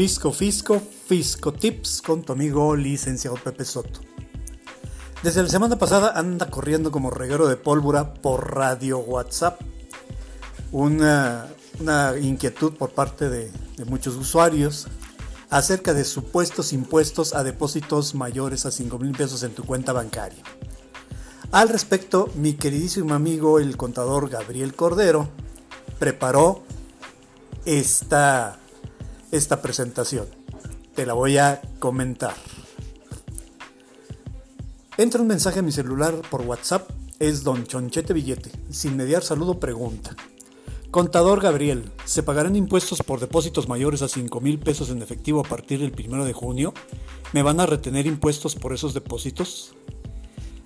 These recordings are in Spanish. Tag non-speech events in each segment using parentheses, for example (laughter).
Fisco, Fisco, Fisco Tips con tu amigo licenciado Pepe Soto. Desde la semana pasada anda corriendo como reguero de pólvora por radio WhatsApp. Una, inquietud por parte de, de muchos usuarios acerca de supuestos impuestos a depósitos mayores a 5 mil pesos en tu cuenta bancaria. Al respecto, mi queridísimo amigo el contador Gabriel Cordero preparó esta esta presentación. Te la voy a comentar. Entra un mensaje a mi celular por WhatsApp. Es Don Chonchete Billete. Sin mediar saludo pregunta. Contador Gabriel, ¿se pagarán impuestos por depósitos mayores a 5 mil pesos en efectivo a partir del 1 de junio? ¿Me van a retener impuestos por esos depósitos?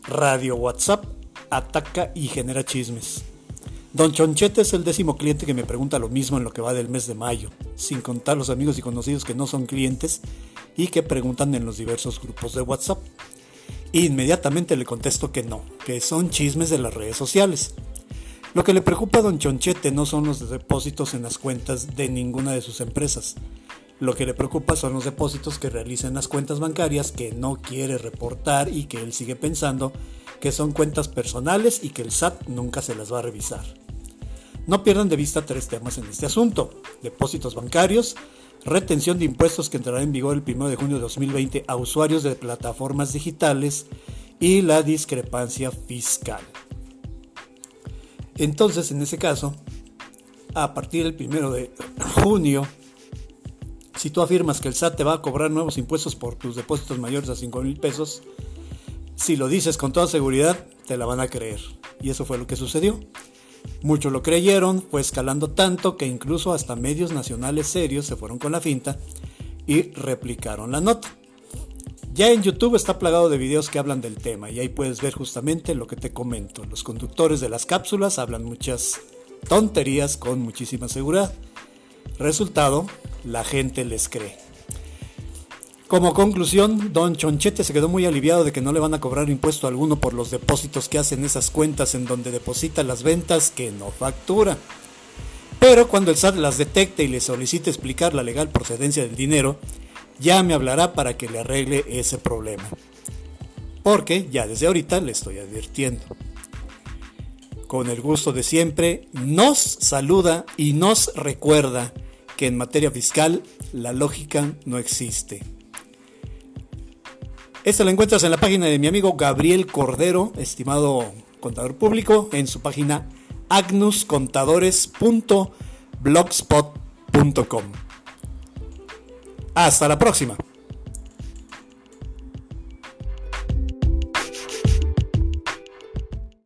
Radio WhatsApp ataca y genera chismes. Don Chonchete es el décimo cliente que me pregunta lo mismo en lo que va del mes de mayo, sin contar los amigos y conocidos que no son clientes y que preguntan en los diversos grupos de WhatsApp. Inmediatamente le contesto que no, que son chismes de las redes sociales. Lo que le preocupa a Don Chonchete no son los depósitos en las cuentas de ninguna de sus empresas. Lo que le preocupa son los depósitos que realiza en las cuentas bancarias que no quiere reportar y que él sigue pensando que son cuentas personales y que el SAT nunca se las va a revisar. No pierdan de vista tres temas en este asunto. Depósitos bancarios, retención de impuestos que entrará en vigor el 1 de junio de 2020 a usuarios de plataformas digitales y la discrepancia fiscal. Entonces, en ese caso, a partir del 1 de (clears throat) junio, si tú afirmas que el SAT te va a cobrar nuevos impuestos por tus depósitos mayores a 5 mil pesos, si lo dices con toda seguridad, te la van a creer. Y eso fue lo que sucedió. Muchos lo creyeron, fue escalando tanto que incluso hasta medios nacionales serios se fueron con la finta y replicaron la nota. Ya en YouTube está plagado de videos que hablan del tema y ahí puedes ver justamente lo que te comento. Los conductores de las cápsulas hablan muchas tonterías con muchísima seguridad. Resultado, la gente les cree. Como conclusión, don Chonchete se quedó muy aliviado de que no le van a cobrar impuesto alguno por los depósitos que hacen esas cuentas en donde deposita las ventas que no factura. Pero cuando el SAT las detecte y le solicite explicar la legal procedencia del dinero, ya me hablará para que le arregle ese problema. Porque ya desde ahorita le estoy advirtiendo. Con el gusto de siempre, nos saluda y nos recuerda que en materia fiscal la lógica no existe. Esta la encuentras en la página de mi amigo Gabriel Cordero, estimado contador público, en su página agnuscontadores.blogspot.com. Hasta la próxima.